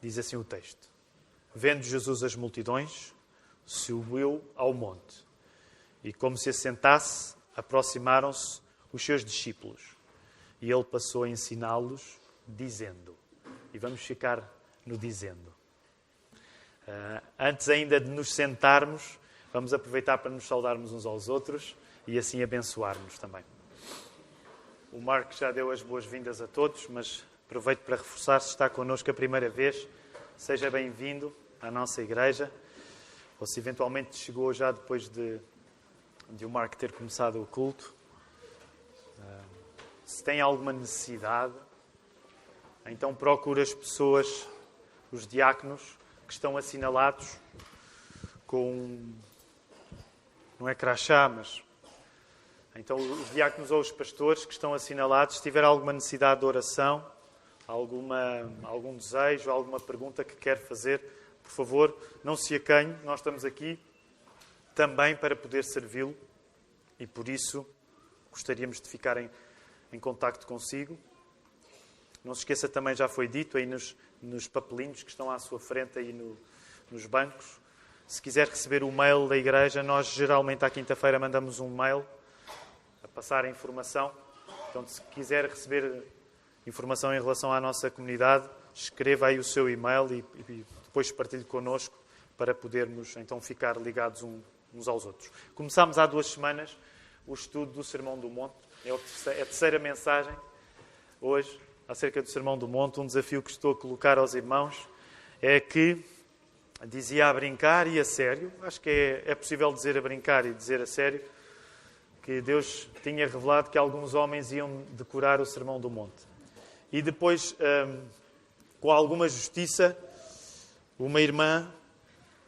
Diz assim o texto: Vendo Jesus as multidões, subiu ao monte. E como se assentasse, aproximaram-se os seus discípulos. E ele passou a ensiná-los, dizendo. E vamos ficar no dizendo. Uh, antes ainda de nos sentarmos, vamos aproveitar para nos saudarmos uns aos outros e assim abençoarmos também. O Marco já deu as boas-vindas a todos, mas aproveito para reforçar se está connosco a primeira vez. Seja bem-vindo à nossa igreja. Ou se eventualmente chegou já depois de, de o Marco ter começado o culto. Uh, se tem alguma necessidade, então procure as pessoas, os diáconos, que estão assinalados com. Não é crachá, mas. Então, os diáconos ou os pastores que estão assinalados, se tiver alguma necessidade de oração, alguma, algum desejo, alguma pergunta que quer fazer, por favor, não se acanhe, nós estamos aqui também para poder servi-lo e por isso gostaríamos de ficar em, em contacto consigo. Não se esqueça também, já foi dito aí nos, nos papelinhos que estão à sua frente aí no, nos bancos. Se quiser receber o mail da igreja, nós geralmente à quinta-feira mandamos um mail a passar a informação. Então, se quiser receber informação em relação à nossa comunidade, escreva aí o seu e-mail e, e depois partilhe connosco para podermos então ficar ligados uns aos outros. Começámos há duas semanas o estudo do Sermão do Monte. É a terceira mensagem hoje acerca do Sermão do Monte, um desafio que estou a colocar aos irmãos é que dizia a brincar e a sério, acho que é, é possível dizer a brincar e dizer a sério, que Deus tinha revelado que alguns homens iam decorar o Sermão do Monte. E depois, hum, com alguma justiça, uma irmã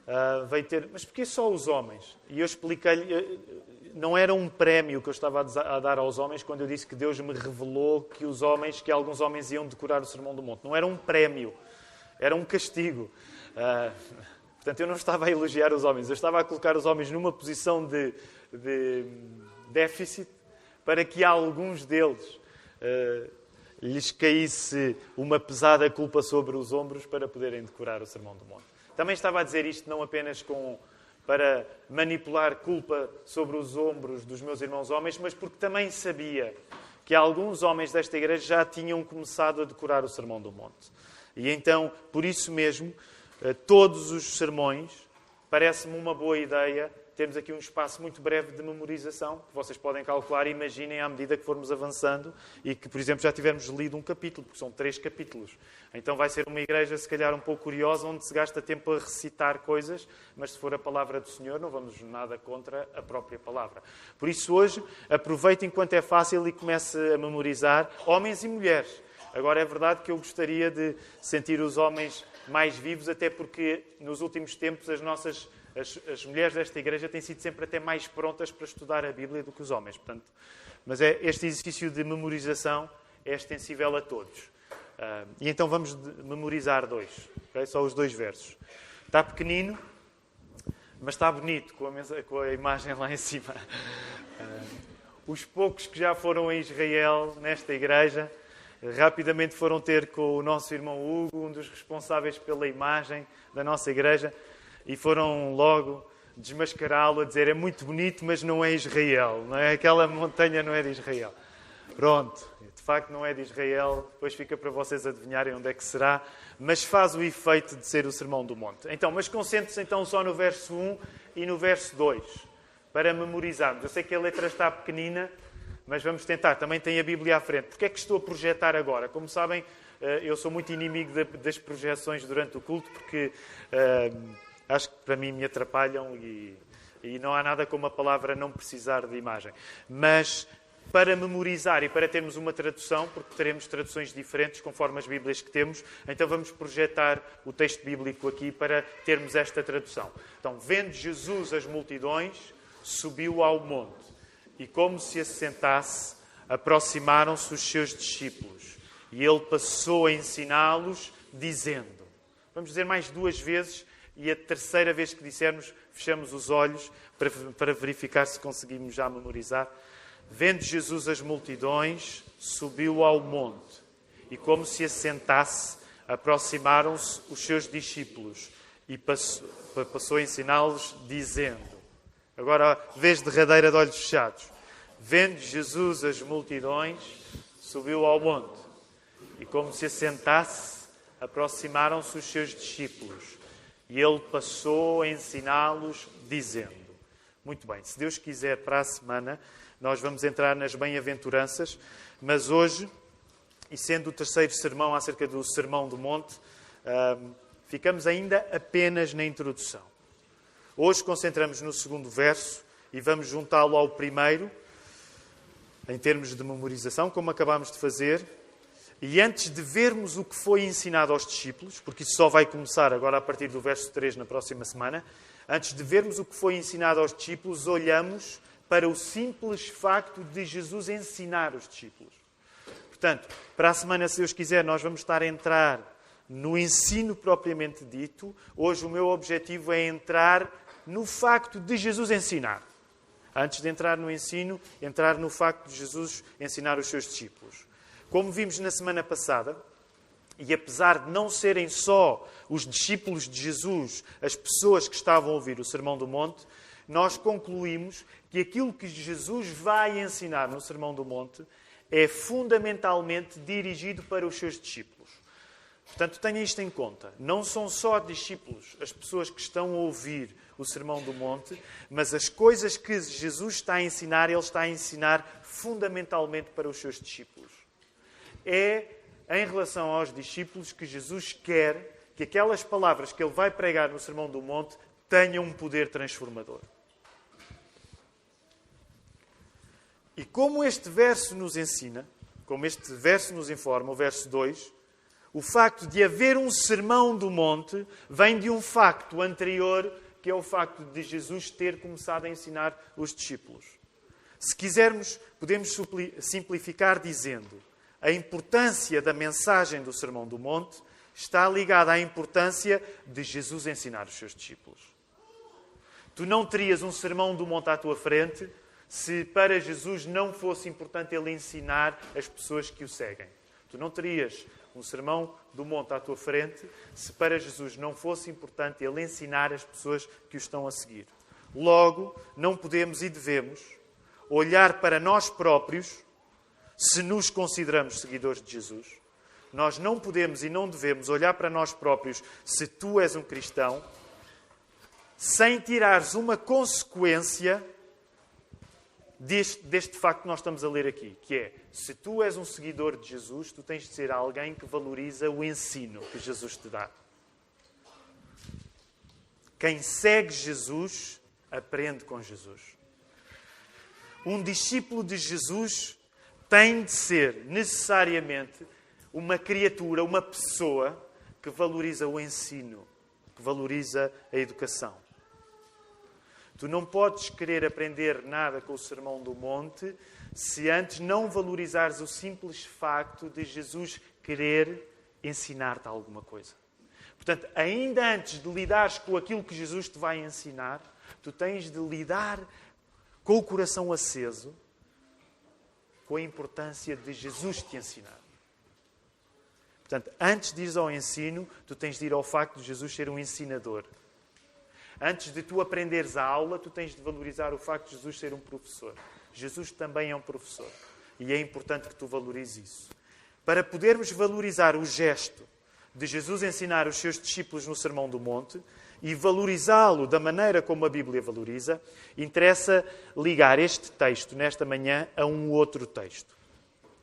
uh, veio ter. Mas porquê só os homens? E eu expliquei-lhe não era um prémio que eu estava a dar aos homens quando eu disse que Deus me revelou que os homens, que alguns homens iam decorar o Sermão do Monte. Não era um prémio, era um castigo. Uh, portanto, eu não estava a elogiar os homens, eu estava a colocar os homens numa posição de, de déficit para que alguns deles uh, lhes caísse uma pesada culpa sobre os ombros para poderem decorar o Sermão do Monte. Também estava a dizer isto não apenas com para manipular culpa sobre os ombros dos meus irmãos homens, mas porque também sabia que alguns homens desta igreja já tinham começado a decorar o Sermão do Monte. E então, por isso mesmo, eh, todos os sermões parece-me uma boa ideia temos aqui um espaço muito breve de memorização, que vocês podem calcular, imaginem à medida que formos avançando e que, por exemplo, já tivermos lido um capítulo, porque são três capítulos. Então vai ser uma igreja, se calhar, um pouco curiosa, onde se gasta tempo a recitar coisas, mas se for a palavra do Senhor, não vamos nada contra a própria palavra. Por isso, hoje, aproveite enquanto é fácil e comece a memorizar, homens e mulheres. Agora, é verdade que eu gostaria de sentir os homens mais vivos, até porque nos últimos tempos as nossas as, as, mulheres desta igreja têm sido sempre até mais prontas para estudar a Bíblia do que os homens. Portanto, mas é, este exercício de memorização é extensível a todos. Uh, e então vamos memorizar dois, okay? só os dois versos. Está pequenino, mas está bonito com a, com a imagem lá em cima. Uh, os poucos que já foram a Israel nesta igreja rapidamente foram ter com o nosso irmão Hugo, um dos responsáveis pela imagem da nossa igreja e foram logo desmascará-lo a dizer é muito bonito, mas não é Israel, não é? Aquela montanha não é de Israel. Pronto, de facto não é de Israel, depois fica para vocês adivinharem onde é que será, mas faz o efeito de ser o Sermão do Monte. Então, mas concentre-se então só no verso 1 e no verso 2, para memorizarmos. Eu sei que a letra está pequenina, mas vamos tentar. Também tem a Bíblia à frente. Porquê é que estou a projetar agora? Como sabem, eh, eu sou muito inimigo das projeções durante o culto, porque eh, acho que para mim me atrapalham e, e não há nada como a palavra não precisar de imagem. Mas para memorizar e para termos uma tradução, porque teremos traduções diferentes conforme as Bíblias que temos, então vamos projetar o texto bíblico aqui para termos esta tradução. Então, vendo Jesus as multidões, subiu ao monte e, como se assentasse, aproximaram-se os seus discípulos e ele passou a ensiná-los, dizendo: Vamos dizer mais duas vezes e a terceira vez que dissermos, fechamos os olhos para, para verificar se conseguimos já memorizar. Vendo Jesus as multidões, subiu ao monte e, como se assentasse, aproximaram-se os seus discípulos e passou, passou a ensiná-los, dizendo: Agora, vez derradeira de olhos fechados. Vendo Jesus as multidões, subiu ao monte e, como se assentasse, aproximaram-se os seus discípulos. E ele passou a ensiná-los, dizendo: Muito bem, se Deus quiser, para a semana, nós vamos entrar nas bem-aventuranças, mas hoje, e sendo o terceiro sermão acerca do Sermão do Monte, ficamos ainda apenas na introdução. Hoje concentramos no segundo verso e vamos juntá-lo ao primeiro, em termos de memorização, como acabámos de fazer. E antes de vermos o que foi ensinado aos discípulos, porque isso só vai começar agora a partir do verso 3 na próxima semana, antes de vermos o que foi ensinado aos discípulos, olhamos para o simples facto de Jesus ensinar os discípulos. Portanto, para a semana, se Deus quiser, nós vamos estar a entrar no ensino propriamente dito. Hoje o meu objetivo é entrar no facto de Jesus ensinar. Antes de entrar no ensino, entrar no facto de Jesus ensinar os seus discípulos. Como vimos na semana passada, e apesar de não serem só os discípulos de Jesus as pessoas que estavam a ouvir o Sermão do Monte, nós concluímos que aquilo que Jesus vai ensinar no Sermão do Monte é fundamentalmente dirigido para os seus discípulos. Portanto, tenha isto em conta. Não são só discípulos as pessoas que estão a ouvir o Sermão do Monte, mas as coisas que Jesus está a ensinar, ele está a ensinar fundamentalmente para os seus discípulos. É em relação aos discípulos que Jesus quer que aquelas palavras que ele vai pregar no Sermão do Monte tenham um poder transformador. E como este verso nos ensina, como este verso nos informa, o verso 2, o facto de haver um sermão do monte vem de um facto anterior que é o facto de Jesus ter começado a ensinar os discípulos. Se quisermos, podemos simplificar dizendo: a importância da mensagem do Sermão do Monte está ligada à importância de Jesus ensinar os seus discípulos. Tu não terias um Sermão do Monte à tua frente se para Jesus não fosse importante ele ensinar as pessoas que o seguem. Tu não terias um sermão do monte à tua frente, se para Jesus não fosse importante ele ensinar as pessoas que o estão a seguir. Logo, não podemos e devemos olhar para nós próprios se nos consideramos seguidores de Jesus. Nós não podemos e não devemos olhar para nós próprios se tu és um cristão sem tirares uma consequência deste, deste facto que nós estamos a ler aqui, que é, se tu és um seguidor de Jesus, tu tens de ser alguém que valoriza o ensino que Jesus te dá. Quem segue Jesus, aprende com Jesus. Um discípulo de Jesus tem de ser necessariamente uma criatura, uma pessoa que valoriza o ensino, que valoriza a educação. Tu não podes querer aprender nada com o Sermão do Monte se antes não valorizares o simples facto de Jesus querer ensinar-te alguma coisa. Portanto, ainda antes de lidares com aquilo que Jesus te vai ensinar, tu tens de lidar com o coração aceso com a importância de Jesus te ensinar. Portanto, antes de ir ao ensino, tu tens de ir ao facto de Jesus ser um ensinador. Antes de tu aprenderes a aula, tu tens de valorizar o facto de Jesus ser um professor. Jesus também é um professor. E é importante que tu valorizes isso. Para podermos valorizar o gesto de Jesus ensinar os seus discípulos no Sermão do Monte e valorizá-lo da maneira como a Bíblia valoriza, interessa ligar este texto nesta manhã a um outro texto.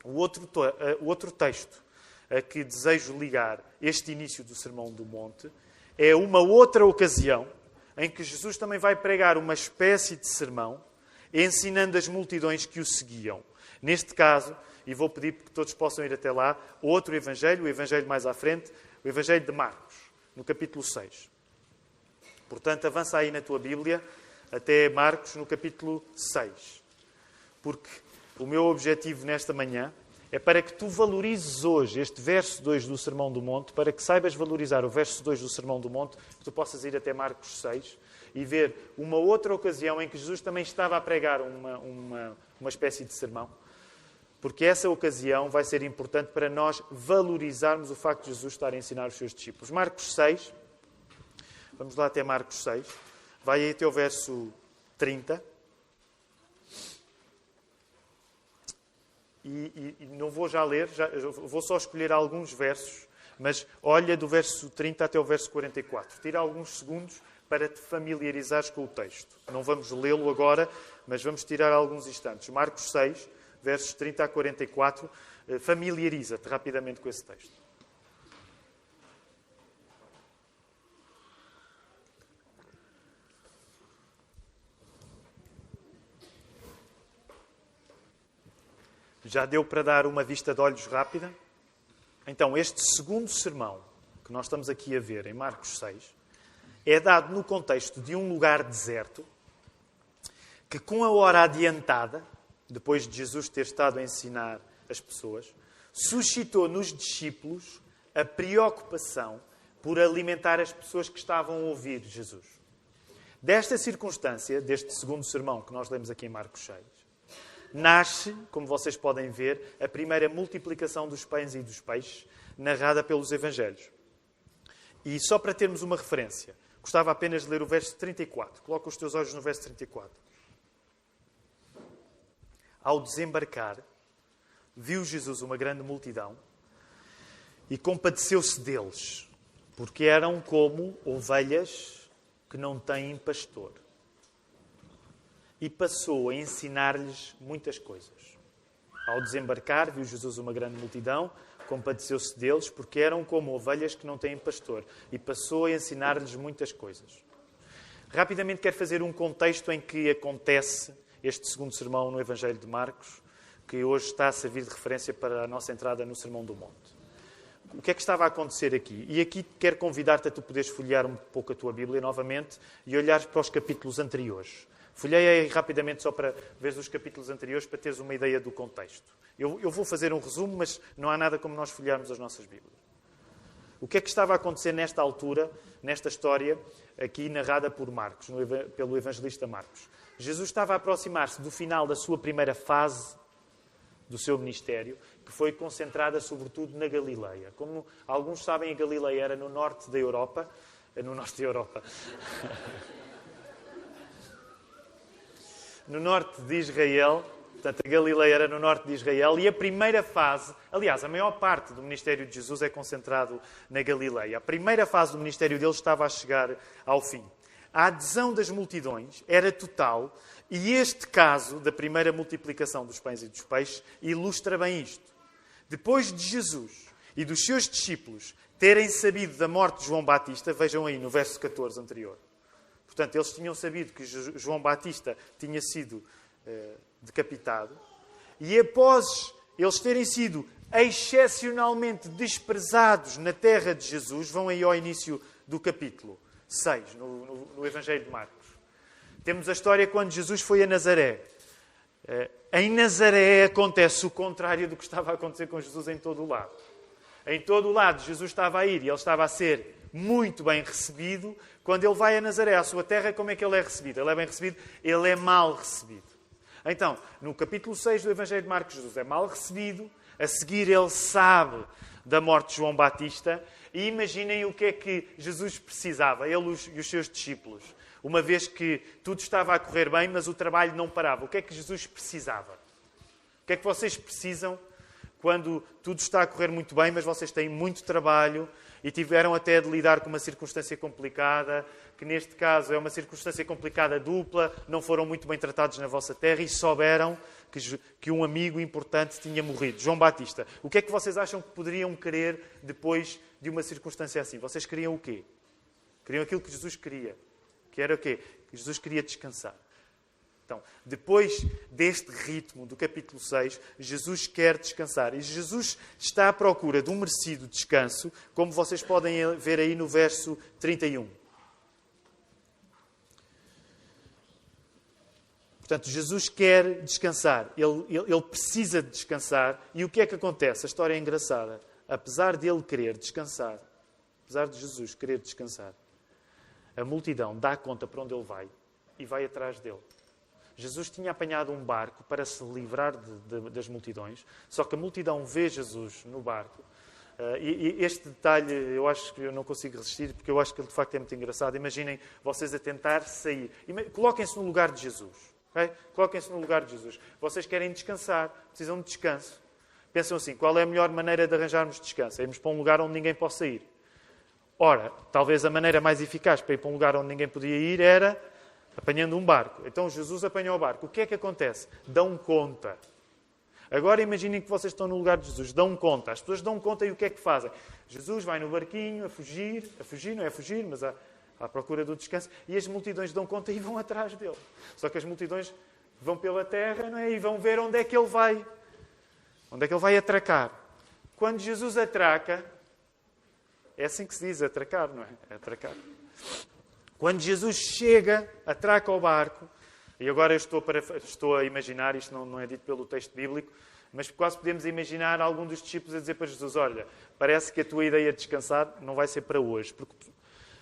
O outro, eh, o outro texto a que desejo ligar este início do Sermão do Monte é uma outra ocasião em que Jesus também vai pregar uma espécie de sermão, ensinando as multidões que o seguiam. Neste caso, e vou pedir que todos possam ir até lá, outro evangelho, o evangelho mais à frente, o evangelho de Marcos, no capítulo 6. Portanto, avança aí na tua Bíblia até Marcos, no capítulo 6. Porque o meu objetivo nesta manhã é para que tu valorizes hoje este verso 2 do Sermão do Monte, para que saibas valorizar o verso 2 do Sermão do Monte, que tu possas ir até Marcos 6 e ver uma outra ocasião em que Jesus também estava a pregar uma, uma, uma espécie de sermão. porque essa ocasião vai ser importante para nós valorizarmos o facto de Jesus estar a ensinar os seus discípulos. Marcos 6, vamos lá até Marcos 6, vai aí até o verso 30. E, e, e não vou já ler, já, vou só escolher alguns versos, mas olha do verso 30 até o verso 44. Tira alguns segundos para te familiarizares com o texto. Não vamos lê-lo agora, mas vamos tirar alguns instantes. Marcos 6, versos 30 a 44. Eh, familiariza-te rapidamente com esse texto. Já deu para dar uma vista de olhos rápida? Então, este segundo sermão que nós estamos aqui a ver em Marcos 6 é dado no contexto de um lugar deserto que, com a hora adiantada, depois de Jesus ter estado a ensinar as pessoas, suscitou nos discípulos a preocupação por alimentar as pessoas que estavam a ouvir Jesus. Desta circunstância, deste segundo sermão que nós lemos aqui em Marcos 6, nasce, como vocês podem ver, a primeira multiplicação dos pães e dos peixes, narrada pelos Evangelhos. E só para termos uma referência, Gostava apenas de ler o verso 34. Coloca os teus olhos no verso 34. Ao desembarcar, viu Jesus uma grande multidão e compadeceu-se deles, porque eram como ovelhas que não têm pastor. E passou a ensinar-lhes muitas coisas. Ao desembarcar, viu Jesus uma grande multidão compadeceu-se deles, porque eram como ovelhas que não têm pastor, e passou a ensinar-lhes muitas coisas. Rapidamente quero fazer um contexto em que acontece este segundo sermão no Evangelho de Marcos, que hoje está a servir de referência para a nossa entrada no Sermão do Monte. O que é que estava a acontecer aqui? E aqui quero convidar-te a tu poderes folhear um pouco a tua Bíblia novamente e olhares para os capítulos anteriores. Folhei rapidamente só para ver os capítulos anteriores para teres uma ideia do contexto. Eu, eu, vou fazer um resumo, mas não há nada como nós folhearmos as nossas Bíblias. O que é que estava a acontecer nesta altura, nesta história, aqui narrada por Marcos, no, pelo evangelista Marcos? Jesus estava a aproximar-se do final da sua primeira fase do seu ministério, que foi concentrada sobretudo na Galileia. Como alguns sabem, a Galileia era no norte da Europa, no norte da Europa. no norte de Israel, portanto, a Galileia era no norte de Israel, e a primeira fase, aliás, a maior parte do ministério de Jesus é concentrado na Galileia. A primeira fase do ministério dele estava a chegar ao fim. A adesão das multidões era total, e este caso da primeira multiplicação dos pães e dos peixes ilustra bem isto. Depois de Jesus e dos seus discípulos terem sabido da morte de João Batista, vejam aí no verso 14 anterior Portanto, eles tinham sabido que João Batista tinha sido eh, decapitado. E após eles terem sido excepcionalmente desprezados na terra de Jesus, vão aí ao início do capítulo 6, no, no, no Evangelho de Marcos. Temos a história quando Jesus foi a Nazaré. Eh, em Nazaré acontece o contrário do que estava a acontecer com Jesus em todo o lado. Em todo o lado, Jesus estava a ir e ele estava a ser muito bem recebido. Quando ele vai a Nazaré, à sua terra, como é que ele é recebido? Ele é bem recebido? Ele é mal recebido. Então, no capítulo 6 do Evangelho de Marcos, Jesus é mal recebido. A seguir, ele sabe da morte de João Batista. E imaginem o que é que Jesus precisava, ele e os seus discípulos. Uma vez que tudo estava a correr bem, mas o trabalho não parava. O que é que Jesus precisava? O que é que vocês precisam quando tudo está a correr muito bem, mas vocês têm muito trabalho, e tiveram até de lidar com uma circunstância complicada, que neste caso é uma circunstância complicada dupla, não foram muito bem tratados na vossa terra e souberam que, que um amigo importante tinha morrido, João Batista. O que é que vocês acham que poderiam querer depois de uma circunstância assim? Vocês queriam o quê? Queriam aquilo que Jesus queria. Que era o quê? Jesus queria descansar. Então, depois deste ritmo do capítulo 6, Jesus quer descansar. E Jesus está à procura de um merecido descanso, como vocês podem ver aí no verso 31. Portanto, Jesus quer descansar, ele, ele, ele, precisa de descansar. E o que é que acontece? A história é engraçada. Apesar de ele querer descansar, apesar de Jesus querer descansar, a multidão dá conta para onde ele vai e vai atrás dele. Jesus tinha apanhado um barco para se livrar de, de, das multidões, só que a multidão vê Jesus no barco. Uh, e, e, este detalhe eu acho que eu não consigo resistir, porque eu acho que ele de facto é muito engraçado. Imaginem vocês a tentar sair. Coloquem-se no lugar de Jesus. Okay? Coloquem-se no lugar de Jesus. Vocês querem descansar, precisam de descanso. Pensam assim: qual é a melhor maneira de arranjarmos descanso? É irmos para um lugar onde ninguém possa ir. Ora, talvez a maneira mais eficaz para ir para um lugar onde ninguém podia ir era apanhando um barco. Então Jesus apanhou o barco. O que é que acontece? Dão conta. Agora imaginem que vocês estão no lugar de Jesus, dão conta. As pessoas dão conta e o que é que fazem? Jesus vai no barquinho a fugir, a fugir, não é a fugir, mas a, à procura do descanso, e as multidões dão conta e vão atrás dele. Só que as multidões vão pela terra não é? e vão ver onde é que ele vai. Onde é que ele vai atracar. Quando Jesus atraca, é assim que se diz, atracar, não é atracar. Quando Jesus chega, atraca o barco, e agora eu estou, para, estou a imaginar, isto não, não é dito pelo texto bíblico, mas quase podemos imaginar algum dos discípulos a dizer para Jesus: Olha, parece que a tua ideia de descansar não vai ser para hoje, porque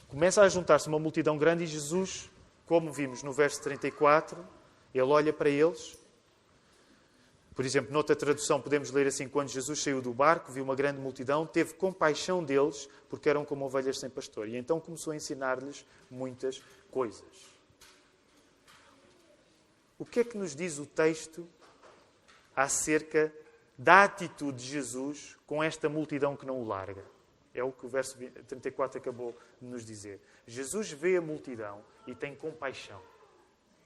Começa a juntar-se uma multidão grande e Jesus, como vimos no verso 34, ele olha para eles. Por exemplo, noutra tradução podemos ler assim: Quando Jesus saiu do barco, viu uma grande multidão, teve compaixão deles, porque eram como ovelhas sem pastor. E então começou a ensinar-lhes muitas coisas. O que é que nos diz o texto acerca da atitude de Jesus com esta multidão que não o larga? É o que o verso 34 acabou de nos dizer. Jesus vê a multidão e tem compaixão.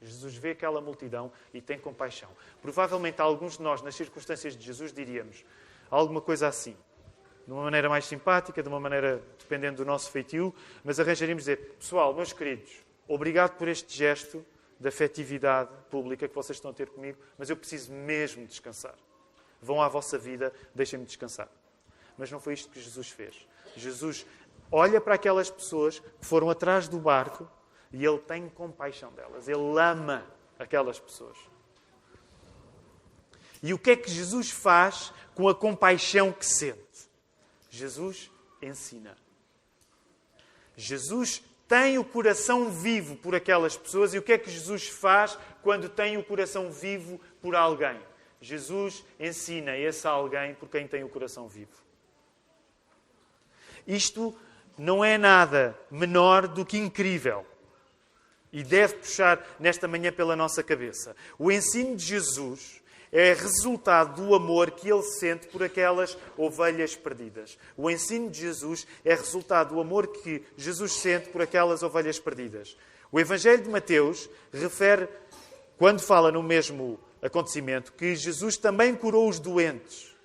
Jesus vê aquela multidão e tem compaixão. Provavelmente alguns de nós, nas circunstâncias de Jesus, diríamos alguma coisa assim. De uma maneira mais simpática, de uma maneira dependendo do nosso feitio, mas arranjaríamos dizer: Pessoal, meus queridos, obrigado por este gesto de afetividade pública que vocês estão a ter comigo, mas eu preciso mesmo descansar. Vão à vossa vida, deixem-me descansar. Mas não foi isto que Jesus fez. Jesus olha para aquelas pessoas que foram atrás do barco e ele tem compaixão delas. Ele ama aquelas pessoas. E o que é que Jesus faz com a compaixão que sente? Jesus ensina. Jesus tem o coração vivo por aquelas pessoas e o que é que Jesus faz quando tem o coração vivo por alguém? Jesus ensina esse alguém por quem tem o coração vivo. Isto não é nada menor do que incrível. E deve puxar nesta manhã pela nossa cabeça. O ensino de Jesus é resultado do amor que ele sente por aquelas ovelhas perdidas. O ensino de Jesus é resultado do amor que Jesus sente por aquelas ovelhas perdidas. O Evangelho de Mateus refere, quando fala no mesmo acontecimento, que Jesus também curou os doentes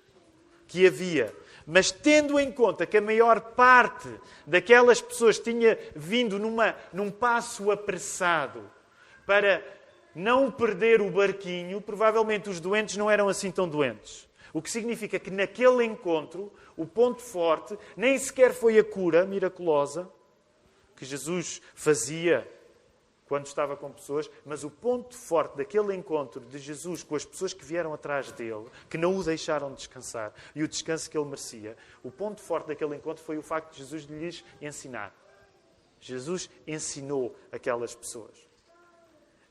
que havia mas tendo em conta que a maior parte daquelas pessoas tinha vindo numa, num passo apressado para não perder o barquinho, provavelmente os doentes não eram assim tão doentes. O que significa que naquele encontro, o ponto forte nem sequer foi a cura miraculosa que Jesus fazia quando estava com pessoas, mas o ponto forte daquele encontro de Jesus com as pessoas que vieram atrás dele, que não o deixaram descansar, e o descanso que ele merecia, o ponto forte daquele encontro foi o facto de Jesus lhes ensinar. Jesus ensinou aquelas pessoas.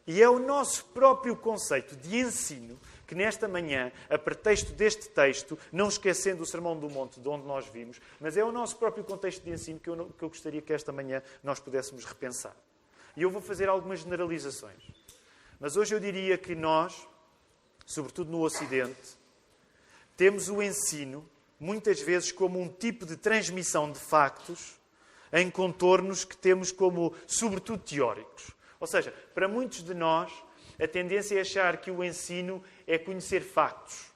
E é o nosso próprio conceito de ensino que nesta manhã, a pretexto deste texto, não esquecendo o Sermão do Monte, de onde nós vimos, mas é o nosso próprio contexto de ensino que eu, que eu gostaria que esta manhã nós pudéssemos repensar. E eu vou fazer algumas generalizações. Mas hoje eu diria que nós, sobretudo no Ocidente, temos o ensino, muitas vezes, como um tipo de transmissão de factos em contornos que temos como, sobretudo, teóricos. Ou seja, para muitos de nós, a tendência é achar que o ensino é conhecer factos,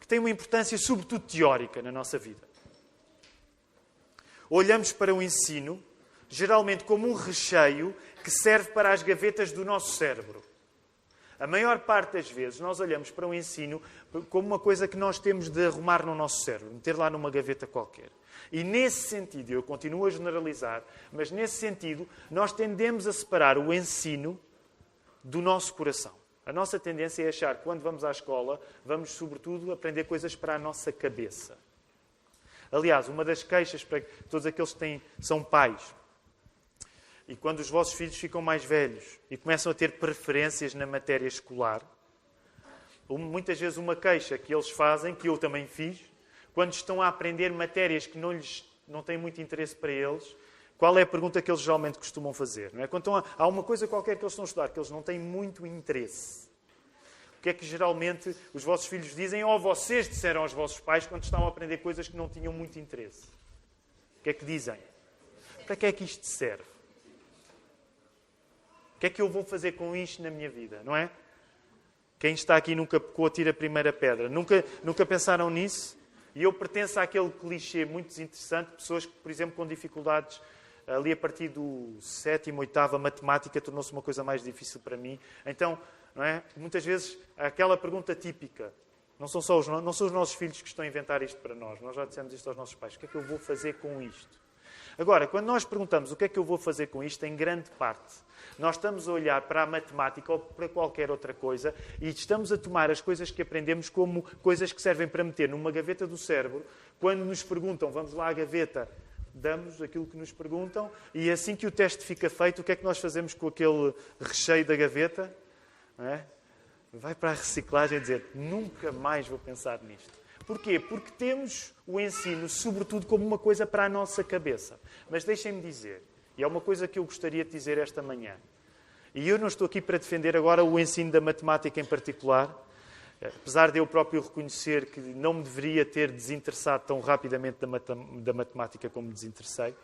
que tem uma importância, sobretudo, teórica na nossa vida. Olhamos para o ensino geralmente como um recheio que serve para as gavetas do nosso cérebro. A maior parte das vezes nós olhamos para o ensino como uma coisa que nós temos de arrumar no nosso cérebro, meter lá numa gaveta qualquer. E nesse sentido, eu continuo a generalizar, mas nesse sentido, nós tendemos a separar o ensino do nosso coração. A nossa tendência é achar que quando vamos à escola, vamos sobretudo aprender coisas para a nossa cabeça. Aliás, uma das queixas para todos aqueles que têm, são pais e quando os vossos filhos ficam mais velhos e começam a ter preferências na matéria escolar, muitas vezes uma queixa que eles fazem, que eu também fiz, quando estão a aprender matérias que não, lhes, não têm muito interesse para eles, qual é a pergunta que eles geralmente costumam fazer? Não é? Quando a, há uma coisa qualquer que eles estão a estudar que eles não têm muito interesse. O que é que geralmente os vossos filhos dizem ou vocês disseram aos vossos pais quando estavam a aprender coisas que não tinham muito interesse? O que é que dizem? Para que é que isto serve? O que é que eu vou fazer com isto na minha vida, não é? Quem está aqui nunca pecou, tira a primeira pedra. Nunca, nunca pensaram nisso? E eu pertenço àquele clichê muito interessante, pessoas que, por exemplo, com dificuldades ali a partir do sétimo, oitavo, a matemática tornou-se uma coisa mais difícil para mim. Então, não é? muitas vezes, aquela pergunta típica, não são só os, não são os nossos filhos que estão a inventar isto para nós, nós já dissemos isto aos nossos pais, o que é que eu vou fazer com isto? Agora, quando nós perguntamos o que é que eu vou fazer com isto, em grande parte, nós estamos a olhar para a matemática ou para qualquer outra coisa e estamos a tomar as coisas que aprendemos como coisas que servem para meter numa gaveta do cérebro. Quando nos perguntam, vamos lá à gaveta, damos aquilo que nos perguntam e assim que o teste fica feito, o que é que nós fazemos com aquele recheio da gaveta? É? Vai para a reciclagem e dizer: nunca mais vou pensar nisto. Porquê? Porque temos o ensino, sobretudo, como uma coisa para a nossa cabeça. Mas deixem-me dizer, e é uma coisa que eu gostaria de dizer esta manhã, e eu não estou aqui para defender agora o ensino da matemática em particular, apesar de eu próprio reconhecer que não me deveria ter desinteressado tão rapidamente da matemática como me desinteressei,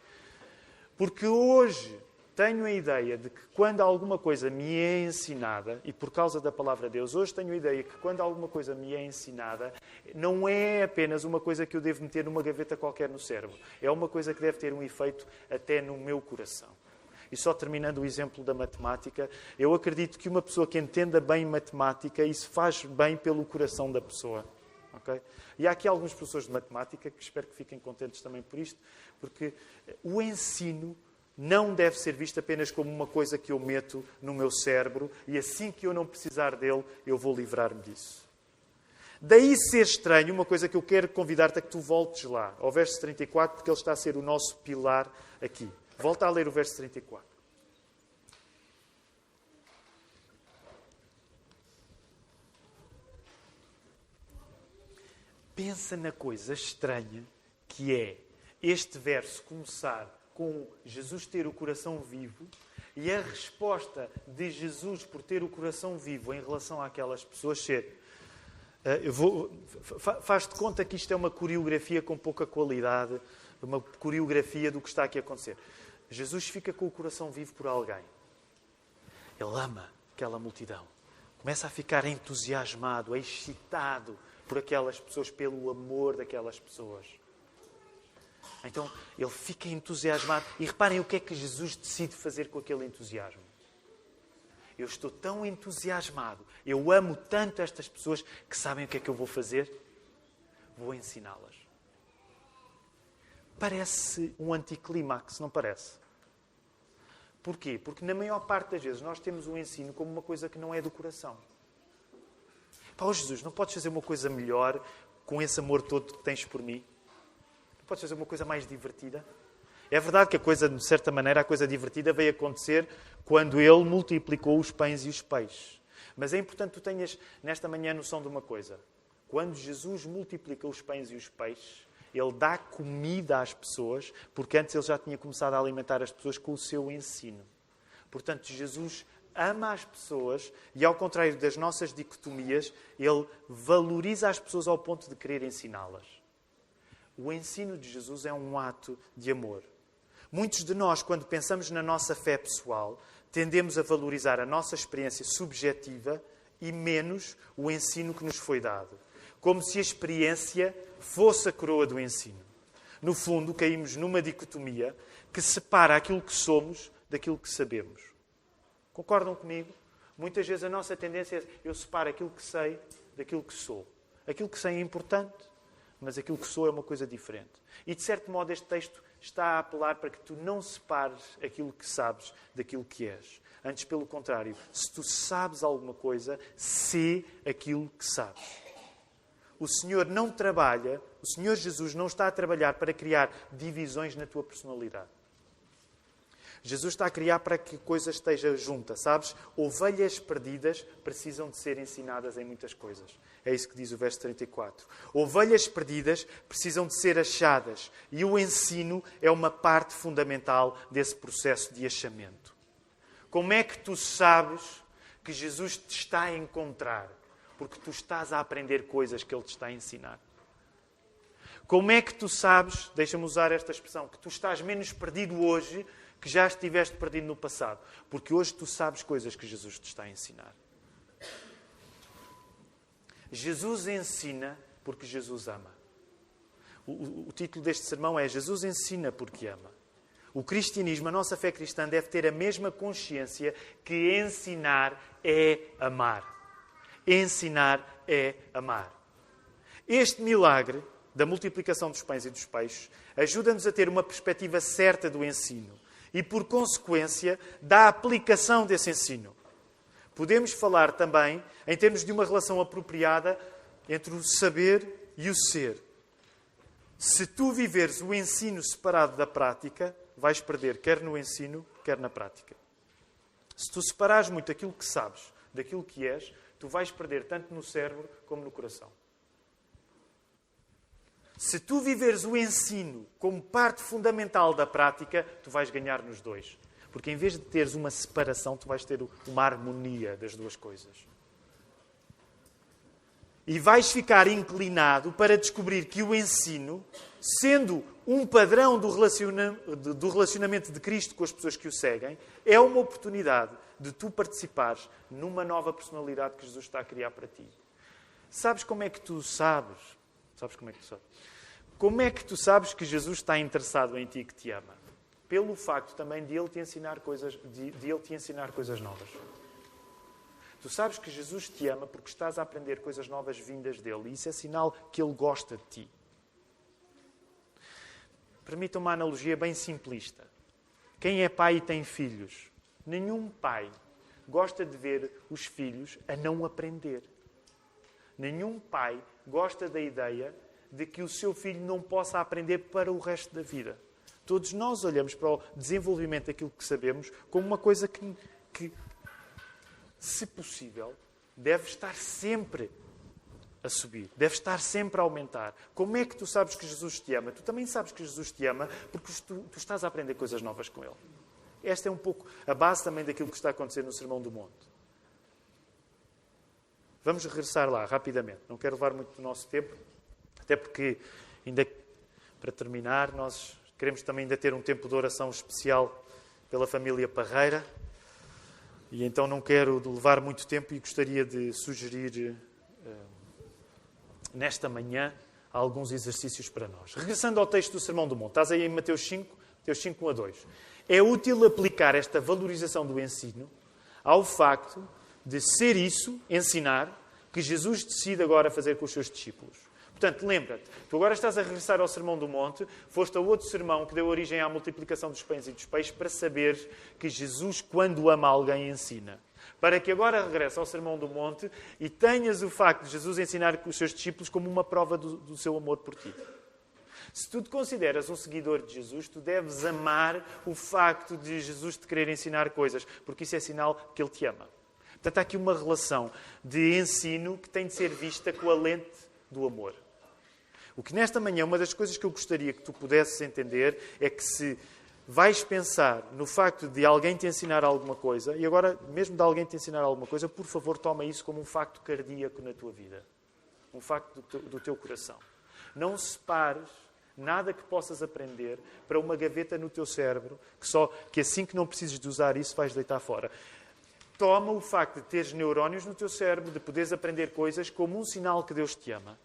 porque hoje tenho a ideia de que quando alguma coisa me é ensinada, e por causa da palavra de Deus, hoje tenho a ideia que quando alguma coisa me é ensinada, não é apenas uma coisa que eu devo meter numa gaveta qualquer no cérebro. É uma coisa que deve ter um efeito até no meu coração. E só terminando o exemplo da matemática, eu acredito que uma pessoa que entenda bem matemática, isso faz bem pelo coração da pessoa. Okay? E há aqui alguns professores de matemática que espero que fiquem contentes também por isto, porque o ensino não deve ser visto apenas como uma coisa que eu meto no meu cérebro e assim que eu não precisar dele, eu vou livrar-me disso. Daí ser estranho, uma coisa que eu quero convidar-te a que tu voltes lá, ao verso 34, porque ele está a ser o nosso pilar aqui. Volta a ler o verso 34. Pensa na coisa estranha que é este verso começar com Jesus ter o coração vivo e a resposta de Jesus por ter o coração vivo em relação àquelas pessoas ser. Uh, faz de conta que isto é uma coreografia com pouca qualidade, uma coreografia do que está aqui a acontecer. Jesus fica com o coração vivo por alguém. Ele ama aquela multidão. Começa a ficar entusiasmado, excitado por aquelas pessoas, pelo amor daquelas pessoas. Então ele fica entusiasmado. E reparem o que é que Jesus decide fazer com aquele entusiasmo. Eu estou tão entusiasmado, eu amo tanto estas pessoas que sabem o que é que eu vou fazer? Vou ensiná-las. Parece um anticlímax, não parece? Porquê? Porque na maior parte das vezes nós temos o ensino como uma coisa que não é do coração. Pá, Jesus, não podes fazer uma coisa melhor com esse amor todo que tens por mim? Podes fazer uma coisa mais divertida? É verdade que a coisa, de certa maneira, a coisa divertida veio acontecer quando ele multiplicou os pães e os peixes. Mas é importante que tu tenhas nesta manhã noção de uma coisa. Quando Jesus multiplica os pães e os peixes, ele dá comida às pessoas, porque antes ele já tinha começado a alimentar as pessoas com o seu ensino. Portanto, Jesus ama as pessoas e, ao contrário das nossas dicotomias, ele valoriza as pessoas ao ponto de querer ensiná-las. O ensino de Jesus é um ato de amor. Muitos de nós, quando pensamos na nossa fé pessoal, tendemos a valorizar a nossa experiência subjetiva e menos o ensino que nos foi dado. Como se a experiência fosse a coroa do ensino. No fundo, caímos numa dicotomia que separa aquilo que somos daquilo que sabemos. Concordam comigo? Muitas vezes a nossa tendência é eu separo aquilo que sei daquilo que sou. Aquilo que sei é importante, mas aquilo que sou é uma coisa diferente. E de certo modo este texto está a apelar para que tu não separes aquilo que sabes daquilo que és. Antes, pelo contrário, se tu sabes alguma coisa, sê aquilo que sabes. O Senhor não trabalha, o Senhor Jesus não está a trabalhar para criar divisões na tua personalidade. Jesus está a criar para que coisa esteja junta, sabes? Ovelhas perdidas precisam de ser ensinadas em muitas coisas. É isso que diz o verso 34. Ovelhas perdidas precisam de ser achadas e o ensino é uma parte fundamental desse processo de achamento. Como é que tu sabes que Jesus te está a encontrar? Porque tu estás a aprender coisas que Ele te está a ensinar. Como é que tu sabes, deixa-me usar esta expressão, que tu estás menos perdido hoje que já estiveste perdido no passado? Porque hoje tu sabes coisas que Jesus te está a ensinar. Jesus ensina porque Jesus ama. O, o, o, título deste sermão é Jesus ensina porque ama. O cristianismo, a nossa fé cristã, deve ter a mesma consciência que ensinar é amar. Ensinar é amar. Este milagre da multiplicação dos pães e dos peixes ajuda-nos a ter uma perspectiva certa do ensino e, por consequência, da aplicação desse ensino. Podemos falar também em termos de uma relação apropriada entre o saber e o ser. Se tu viveres o ensino separado da prática, vais perder quer no ensino, quer na prática. Se tu separares muito aquilo que sabes daquilo que és, tu vais perder tanto no cérebro como no coração. Se tu viveres o ensino como parte fundamental da prática, tu vais ganhar nos dois. Porque em vez de teres uma separação, tu vais ter uma harmonia das duas coisas. E vais ficar inclinado para descobrir que o ensino, sendo um padrão do relacionamento de Cristo com as pessoas que o seguem, é uma oportunidade de tu participares numa nova personalidade que Jesus está a criar para ti. Sabes como é que tu sabes? Sabes como é que tu sabes? Como é que tu sabes que Jesus está interessado em ti e que te ama? Pelo facto também de ele te ensinar coisas, de, de ele te ensinar coisas novas. Tu sabes que Jesus te ama porque estás a aprender coisas novas vindas dele e isso é sinal que ele gosta de ti. Permita uma analogia bem simplista. Quem é pai e tem filhos? Nenhum pai gosta de ver os filhos a não aprender. Nenhum pai gosta da ideia de que o seu filho não possa aprender para o resto da vida. Todos nós olhamos para o desenvolvimento daquilo que sabemos como uma coisa que, que se possível, deve estar sempre a subir, deve estar sempre a aumentar. Como é que tu sabes que Jesus te ama? Tu também sabes que Jesus te ama porque tu, tu estás a aprender coisas novas com Ele. Esta é um pouco a base também daquilo que está a acontecer no Sermão do Monte. Vamos regressar lá rapidamente. Não quero levar muito do nosso tempo. Até porque, ainda para terminar, nós queremos também ainda ter um tempo de oração especial pela família Parreira. E então não quero levar muito tempo e gostaria de sugerir uh, nesta manhã alguns exercícios para nós. Regressando ao texto do Sermão do Monte, estás aí em Mateus 5, Mateus 5, 1 a 2. É útil aplicar esta valorização do ensino ao facto de ser isso, ensinar, que Jesus decide agora fazer com os seus discípulos. Portanto, lembra-te, tu agora estás a regressar ao Sermão do Monte, foste a outro sermão que deu origem à multiplicação dos pães e dos peixes para saber que Jesus, quando ama alguém, ensina. Para que agora regresse ao Sermão do Monte e tenhas o facto de Jesus ensinar os seus discípulos como uma prova do, do seu amor por ti. Se tu te consideras um seguidor de Jesus, tu deves amar o facto de Jesus te querer ensinar coisas, porque isso é sinal que Ele te ama. Portanto, há aqui uma relação de ensino que tem de ser vista com a lente do amor. O que nesta manhã, uma das coisas que eu gostaria que tu pudesses entender é que se vais pensar no facto de alguém te ensinar alguma coisa, e agora, mesmo de alguém te ensinar alguma coisa, por favor, toma isso como um facto cardíaco na tua vida. Um facto do teu, do teu coração. Não separes nada que possas aprender para uma gaveta no teu cérebro, que só que assim que não precises de usar isso vais deitar fora. Toma o facto de teres neurónios no teu cérebro, de poderes aprender coisas como um sinal que Deus te ama.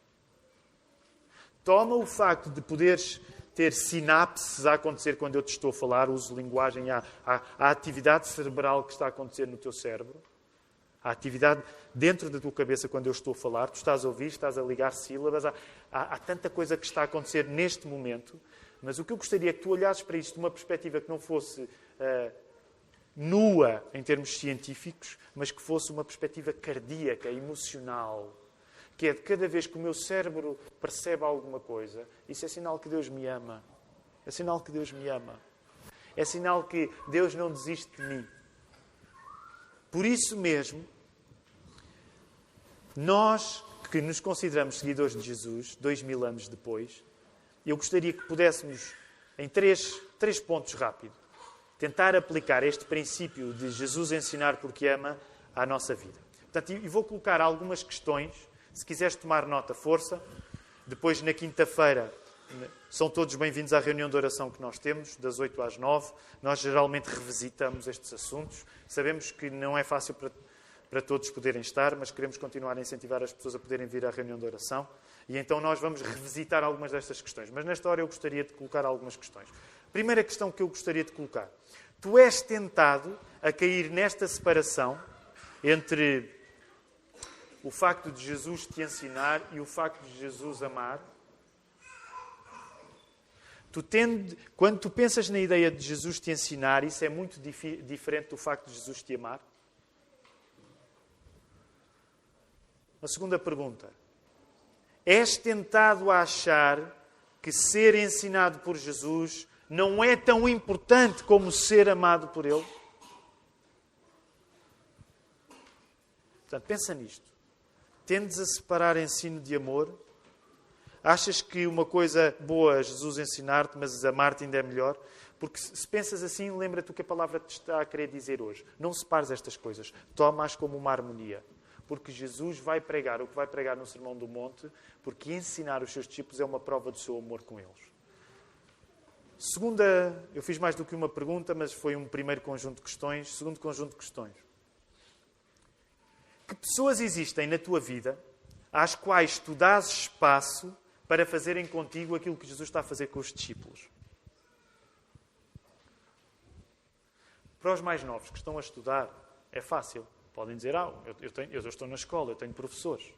Toma o facto de poderes ter sinapses a acontecer quando eu te estou a falar, uso linguagem, há, há, há atividade cerebral que está a acontecer no teu cérebro, há atividade dentro da tua cabeça quando eu estou a falar, tu estás a ouvir, estás a ligar sílabas, há, há, há tanta coisa que está a acontecer neste momento, mas o que eu gostaria é que tu olhasses para isto de uma perspectiva que não fosse uh, nua em termos científicos, mas que fosse uma perspectiva cardíaca, emocional, que é de cada vez que o meu cérebro percebe alguma coisa, isso é sinal que Deus me ama. É sinal que Deus me ama. é sinal que Deus não desiste de mim. Por isso mesmo, nós que nos consideramos seguidores de Jesus, dois mil anos depois, eu gostaria que pudéssemos, em três, três pontos rápidos, tentar aplicar este princípio de Jesus ensinar porque ama à nossa vida. Portanto, e vou colocar algumas questões. Se quiseres tomar nota, força. Depois, na quinta-feira, são todos bem-vindos à reunião de oração que nós temos, das 8 às 9. Nós geralmente revisitamos estes assuntos. Sabemos que não é fácil para, para todos poderem estar, mas queremos continuar a incentivar as pessoas a poderem vir à reunião de oração. E então nós vamos revisitar algumas destas questões. Mas nesta hora eu gostaria de colocar algumas questões. Primeira questão que eu gostaria de colocar. Tu és tentado a cair nesta separação entre o facto de Jesus te ensinar e o facto de Jesus amar? Tu tende, quando tu pensas na ideia de Jesus te ensinar, isso é muito dif diferente do facto de Jesus te amar? Uma segunda pergunta. És tentado a achar que ser ensinado por Jesus não é tão importante como ser amado por Ele? Portanto, pensa nisto. Tendes a separar ensino de amor? Achas que uma coisa boa é Jesus ensinar-te, mas amar-te ainda é melhor? Porque se pensas assim, lembra-te o que a palavra te está a querer dizer hoje. Não separes estas coisas. Toma-as como uma harmonia. Porque Jesus vai pregar o que vai pregar no Sermão do Monte, porque ensinar os seus discípulos é uma prova do seu amor com eles. Segunda, eu fiz mais do que uma pergunta, mas foi um primeiro conjunto de questões. Segundo conjunto de questões. Que pessoas existem na tua vida às quais tu dás espaço para fazerem contigo aquilo que Jesus está a fazer com os discípulos? Para os mais novos que estão a estudar, é fácil. Podem dizer, ah, eu, eu, tenho, eu estou na escola, eu tenho professores.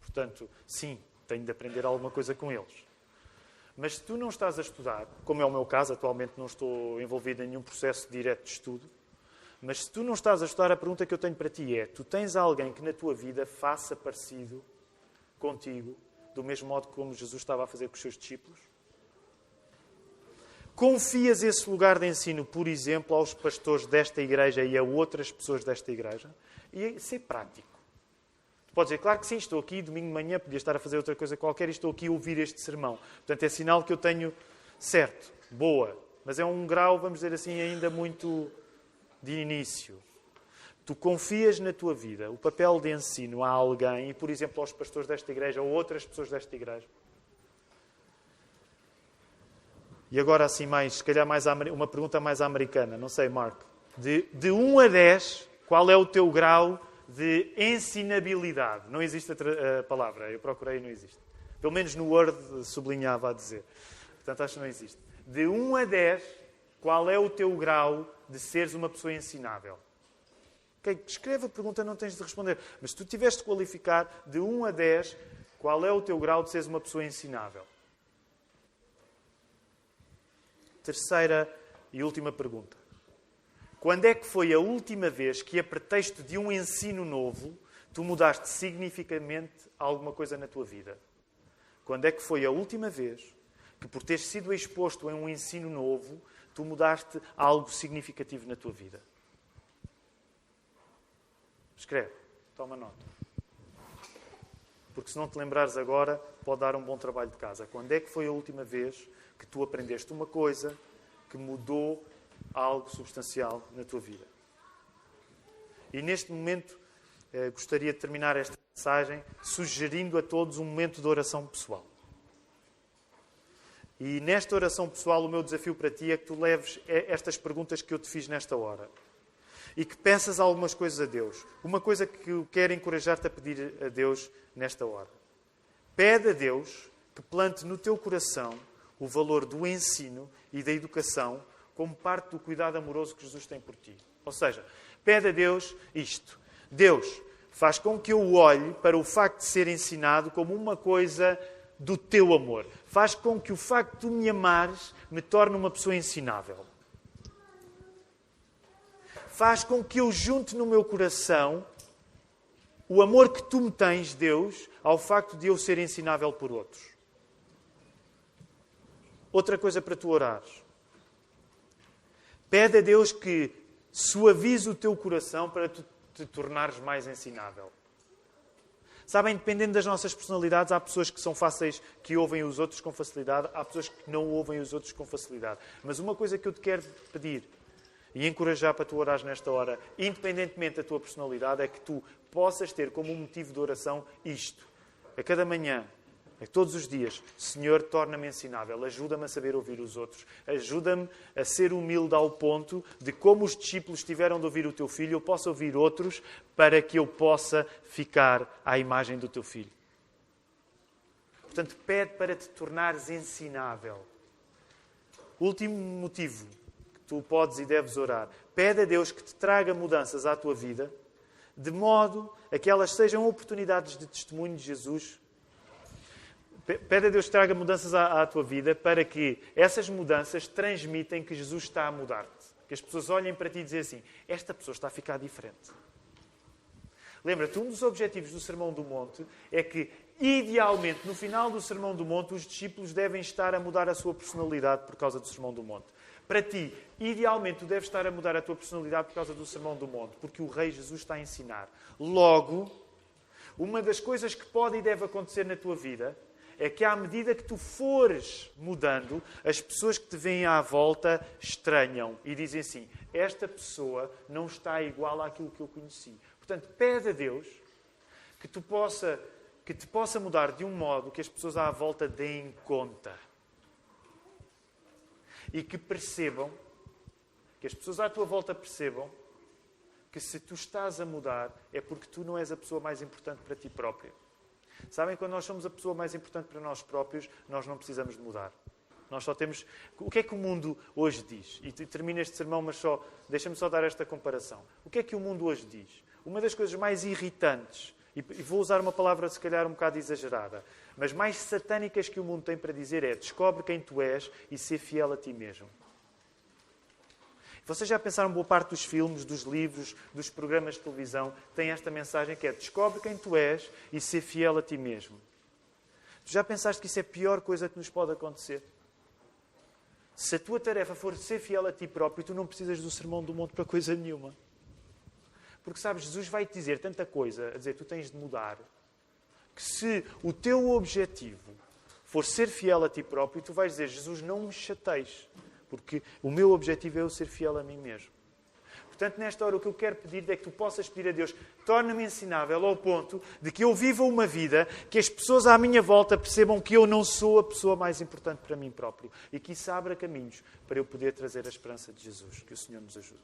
Portanto, sim, tenho de aprender alguma coisa com eles. Mas se tu não estás a estudar, como é o meu caso, atualmente não estou envolvido em nenhum processo direto de estudo, mas se tu não estás a estudar, a pergunta que eu tenho para ti é: tu tens alguém que na tua vida faça parecido contigo, do mesmo modo como Jesus estava a fazer com os seus discípulos? Confias esse lugar de ensino, por exemplo, aos pastores desta igreja e a outras pessoas desta igreja? E ser prático. Pode dizer, claro que sim, estou aqui domingo de manhã, podia estar a fazer outra coisa qualquer e estou aqui a ouvir este sermão. Portanto, é sinal que eu tenho certo, boa, mas é um grau, vamos dizer assim, ainda muito de início. Tu confias na tua vida o papel de ensino a alguém, e por exemplo aos pastores desta igreja ou outras pessoas desta igreja. E agora, assim, mais, se calhar mais uma pergunta mais americana, não sei, Mark. De, de 1 a 10, qual é o teu grau de ensinabilidade. Não existe a, palavra, eu procurei e não existe. Pelo menos no Word sublinhava a dizer. Portanto, acho que não existe. De 1 a 10, qual é o teu grau de seres uma pessoa ensinável? Okay, escreve a pergunta, não tens de responder. Mas se tu tiveste de qualificar de 1 a 10, qual é o teu grau de seres uma pessoa ensinável? Terceira e última pergunta. Quando é que foi a última vez que, a pretexto de um ensino novo, tu mudaste significativamente alguma coisa na tua vida? Quando é que foi a última vez que, por teres sido exposto em um ensino novo, tu mudaste algo significativo na tua vida? Escreve, toma nota. Porque se não te lembrares agora, pode dar um bom trabalho de casa. Quando é que foi a última vez que tu aprendeste uma coisa que mudou algo substancial na tua vida. E neste momento, eh, gostaria de terminar esta mensagem sugerindo a todos um momento de oração pessoal. E nesta oração pessoal, o meu desafio para ti é que tu leves estas perguntas que eu te fiz nesta hora. E que peças algumas coisas a Deus. Uma coisa que eu quero encorajar-te a pedir a Deus nesta hora. Pede a Deus que plante no teu coração o valor do ensino e da educação como parte do cuidado amoroso que Jesus tem por ti. Ou seja, pede a Deus isto: Deus, faz com que eu olhe para o facto de ser ensinado como uma coisa do teu amor. Faz com que o facto de tu me amares me torne uma pessoa ensinável. Faz com que eu junte no meu coração o amor que tu me tens, Deus, ao facto de eu ser ensinável por outros. Outra coisa para tu orares. Pede a Deus que suavize o teu coração para tu te tornares mais ensinável. Sabem, dependendo das nossas personalidades, há pessoas que são fáceis, que ouvem os outros com facilidade, há pessoas que não ouvem os outros com facilidade. Mas uma coisa que eu te quero pedir e encorajar para tu orares nesta hora, independentemente da tua personalidade, é que tu possas ter como motivo de oração isto. A cada manhã, a todos os dias, Senhor, torna-me ensinável, ajuda-me a saber ouvir os outros, ajuda-me a ser humilde ao ponto de como os discípulos tiveram de ouvir o teu filho, eu possa ouvir outros para que eu possa ficar à imagem do teu filho. Portanto, pede para te tornares ensinável. Último motivo tu podes e deves orar. Pede a Deus que te traga mudanças à tua vida, de modo a que elas sejam oportunidades de testemunho de Jesus. Pede a Deus que traga mudanças à, à tua vida para que essas mudanças transmitem que Jesus está a mudar-te. Que as pessoas olhem para ti e dizem assim: esta pessoa está a ficar diferente. Lembra-te, um dos objetivos do Sermão do Monte é que, idealmente, no final do Sermão do Monte, os discípulos devem estar a mudar a sua personalidade por causa do Sermão do Monte. Para ti, idealmente, tu deves estar a mudar a tua personalidade por causa do Sermão do Monte, porque o Rei Jesus está a ensinar. Logo, uma das coisas que pode e deve acontecer na tua vida é que, à medida que tu fores mudando, as pessoas que te vêm à volta estranham e dizem assim: Esta pessoa não está igual àquilo que eu conheci. Portanto, pede a Deus que, tu possa, que te possa mudar de um modo que as pessoas à volta deem conta e que percebam, que as pessoas à tua volta percebam, que se tu estás a mudar é porque tu não és a pessoa mais importante para ti próprio. Sabem, quando nós somos a pessoa mais importante para nós próprios, nós não precisamos de mudar. Nós só temos. O que é que o mundo hoje diz? E termino este sermão, mas só. Deixa-me só dar esta comparação. O que é que o mundo hoje diz? Uma das coisas mais irritantes, e vou usar uma palavra se calhar um bocado exagerada, mas mais satânicas que o mundo tem para dizer é: descobre quem tu és e ser fiel a ti mesmo. Vocês já pensaram, boa parte dos filmes, dos livros, dos programas de televisão, tem esta mensagem que é: descobre quem tu és e ser fiel a ti mesmo. Tu já pensaste que isso é a pior coisa que nos pode acontecer? Se a tua tarefa for ser fiel a ti próprio, tu não precisas do sermão do monte para coisa nenhuma. Porque sabes, Jesus vai te dizer tanta coisa, a dizer, tu tens de mudar, que se o teu objetivo for ser fiel a ti próprio, tu vais dizer: Jesus, não me chateis, porque o meu objetivo é eu ser fiel a mim mesmo. Portanto, nesta hora, o que eu quero pedir é que tu possas pedir a Deus, torna-me ensinável ao ponto de que eu viva uma vida que as pessoas à minha volta percebam que eu não sou a pessoa mais importante para mim próprio e que isso abra caminhos para eu poder trazer a esperança de Jesus. Que o Senhor nos ajude.